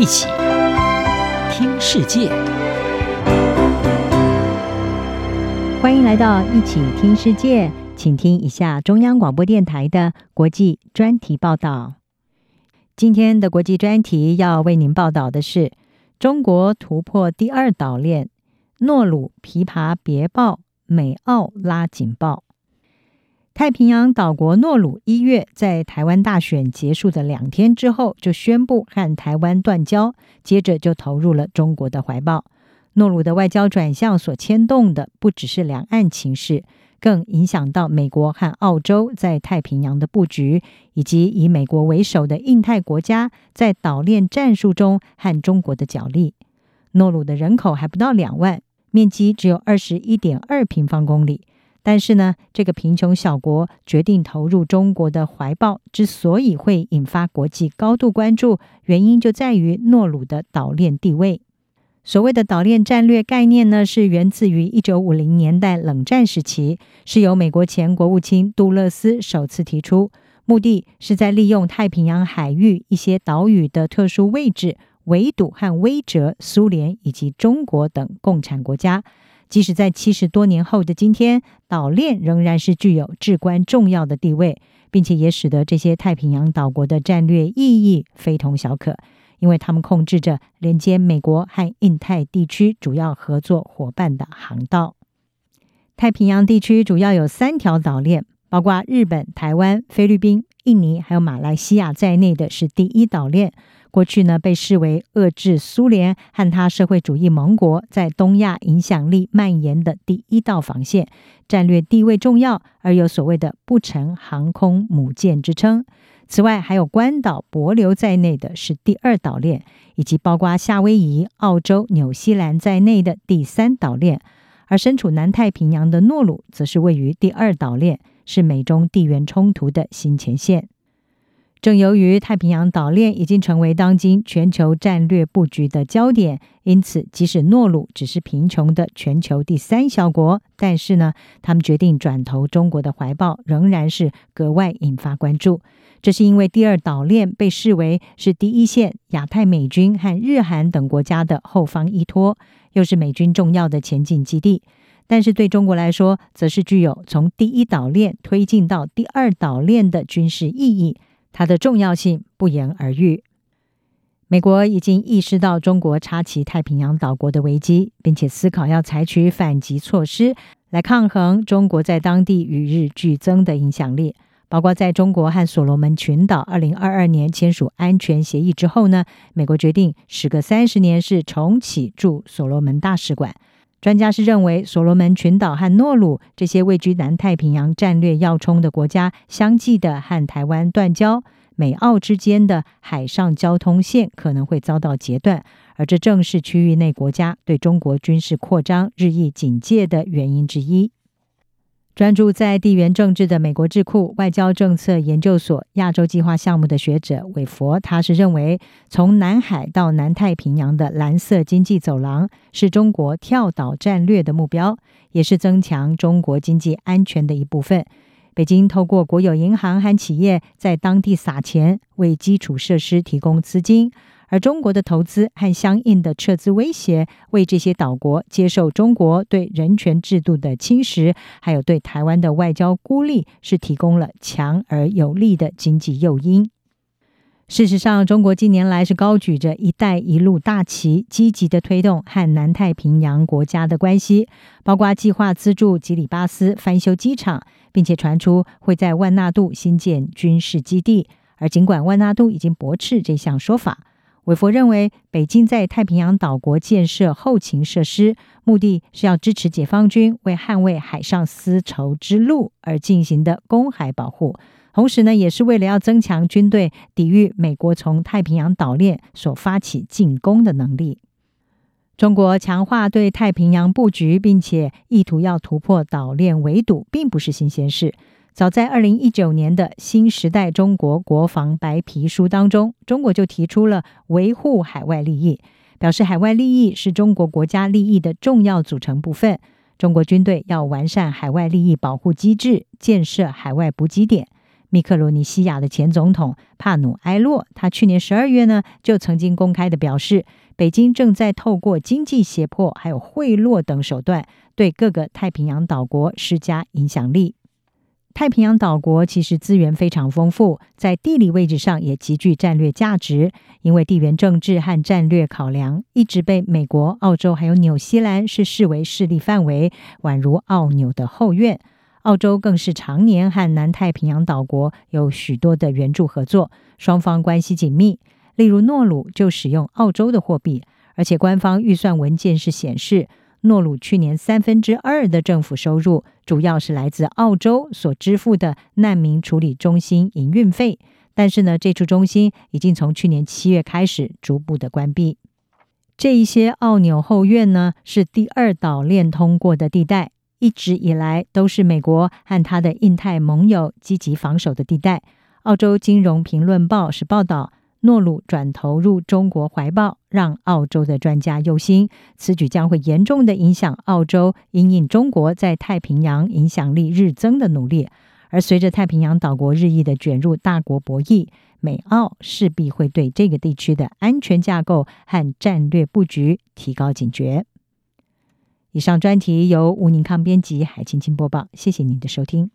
一起听世界，欢迎来到一起听世界，请听一下中央广播电台的国际专题报道。今天的国际专题要为您报道的是：中国突破第二岛链，诺鲁琵琶别报，美澳拉警报。太平洋岛国诺鲁一月在台湾大选结束的两天之后，就宣布和台湾断交，接着就投入了中国的怀抱。诺鲁的外交转向所牵动的不只是两岸情势，更影响到美国和澳洲在太平洋的布局，以及以美国为首的印太国家在岛链战术中和中国的角力。诺鲁的人口还不到两万，面积只有二十一点二平方公里。但是呢，这个贫穷小国决定投入中国的怀抱，之所以会引发国际高度关注，原因就在于诺鲁的岛链地位。所谓的岛链战略概念呢，是源自于一九五零年代冷战时期，是由美国前国务卿杜勒斯首次提出，目的是在利用太平洋海域一些岛屿的特殊位置，围堵和威慑苏联以及中国等共产国家。即使在七十多年后的今天，岛链仍然是具有至关重要的地位，并且也使得这些太平洋岛国的战略意义非同小可，因为他们控制着连接美国和印太地区主要合作伙伴的航道。太平洋地区主要有三条岛链，包括日本、台湾、菲律宾、印尼还有马来西亚在内的是第一岛链。过去呢，被视为遏制苏联和他社会主义盟国在东亚影响力蔓延的第一道防线，战略地位重要，而有所谓的“不成航空母舰”之称。此外，还有关岛、帛琉在内的是第二岛链，以及包括夏威夷、澳洲、纽西兰在内的第三岛链。而身处南太平洋的诺鲁，则是位于第二岛链，是美中地缘冲突的新前线。正由于太平洋岛链已经成为当今全球战略布局的焦点，因此即使诺鲁只是贫穷的全球第三小国，但是呢，他们决定转投中国的怀抱，仍然是格外引发关注。这是因为第二岛链被视为是第一线亚太美军和日韩等国家的后方依托，又是美军重要的前进基地。但是对中国来说，则是具有从第一岛链推进到第二岛链的军事意义。它的重要性不言而喻。美国已经意识到中国插旗太平洋岛国的危机，并且思考要采取反击措施来抗衡中国在当地与日俱增的影响力。包括在中国和所罗门群岛二零二二年签署安全协议之后呢，美国决定时隔三十年是重启驻所罗门大使馆。专家是认为，所罗门群岛和诺鲁这些位居南太平洋战略要冲的国家，相继的和台湾断交，美澳之间的海上交通线可能会遭到截断，而这正是区域内国家对中国军事扩张日益警戒的原因之一。专注在地缘政治的美国智库外交政策研究所亚洲计划项目的学者韦佛，他是认为，从南海到南太平洋的蓝色经济走廊是中国跳岛战略的目标，也是增强中国经济安全的一部分。北京透过国有银行和企业在当地撒钱，为基础设施提供资金。而中国的投资和相应的撤资威胁，为这些岛国接受中国对人权制度的侵蚀，还有对台湾的外交孤立，是提供了强而有力的经济诱因。事实上，中国近年来是高举着“一带一路”大旗，积极的推动和南太平洋国家的关系，包括计划资助吉里巴斯翻修机场，并且传出会在万纳度新建军事基地。而尽管万纳度已经驳斥这项说法。韦佛认为，北京在太平洋岛国建设后勤设施，目的是要支持解放军为捍卫海上丝绸之路而进行的公海保护，同时呢，也是为了要增强军队抵御美国从太平洋岛链所发起进攻的能力。中国强化对太平洋布局，并且意图要突破岛链围堵，并不是新鲜事。早在二零一九年的新时代中国国防白皮书当中，中国就提出了维护海外利益，表示海外利益是中国国家利益的重要组成部分。中国军队要完善海外利益保护机制，建设海外补给点。密克罗尼西亚的前总统帕努埃洛，他去年十二月呢就曾经公开的表示，北京正在透过经济胁迫、还有贿赂等手段，对各个太平洋岛国施加影响力。太平洋岛国其实资源非常丰富，在地理位置上也极具战略价值。因为地缘政治和战略考量，一直被美国、澳洲还有纽西兰是视为势力范围，宛如澳纽的后院。澳洲更是常年和南太平洋岛国有许多的援助合作，双方关系紧密。例如诺鲁就使用澳洲的货币，而且官方预算文件是显示。诺鲁去年三分之二的政府收入，主要是来自澳洲所支付的难民处理中心营运费。但是呢，这处中心已经从去年七月开始逐步的关闭。这一些澳纽后院呢，是第二岛链通过的地带，一直以来都是美国和他的印太盟友积极防守的地带。澳洲金融评论报是报道。诺鲁转投入中国怀抱，让澳洲的专家忧心，此举将会严重的影响澳洲因应中国在太平洋影响力日增的努力。而随着太平洋岛国日益的卷入大国博弈，美澳势必会对这个地区的安全架构和战略布局提高警觉。以上专题由吴宁康编辑，海青青播报，谢谢您的收听。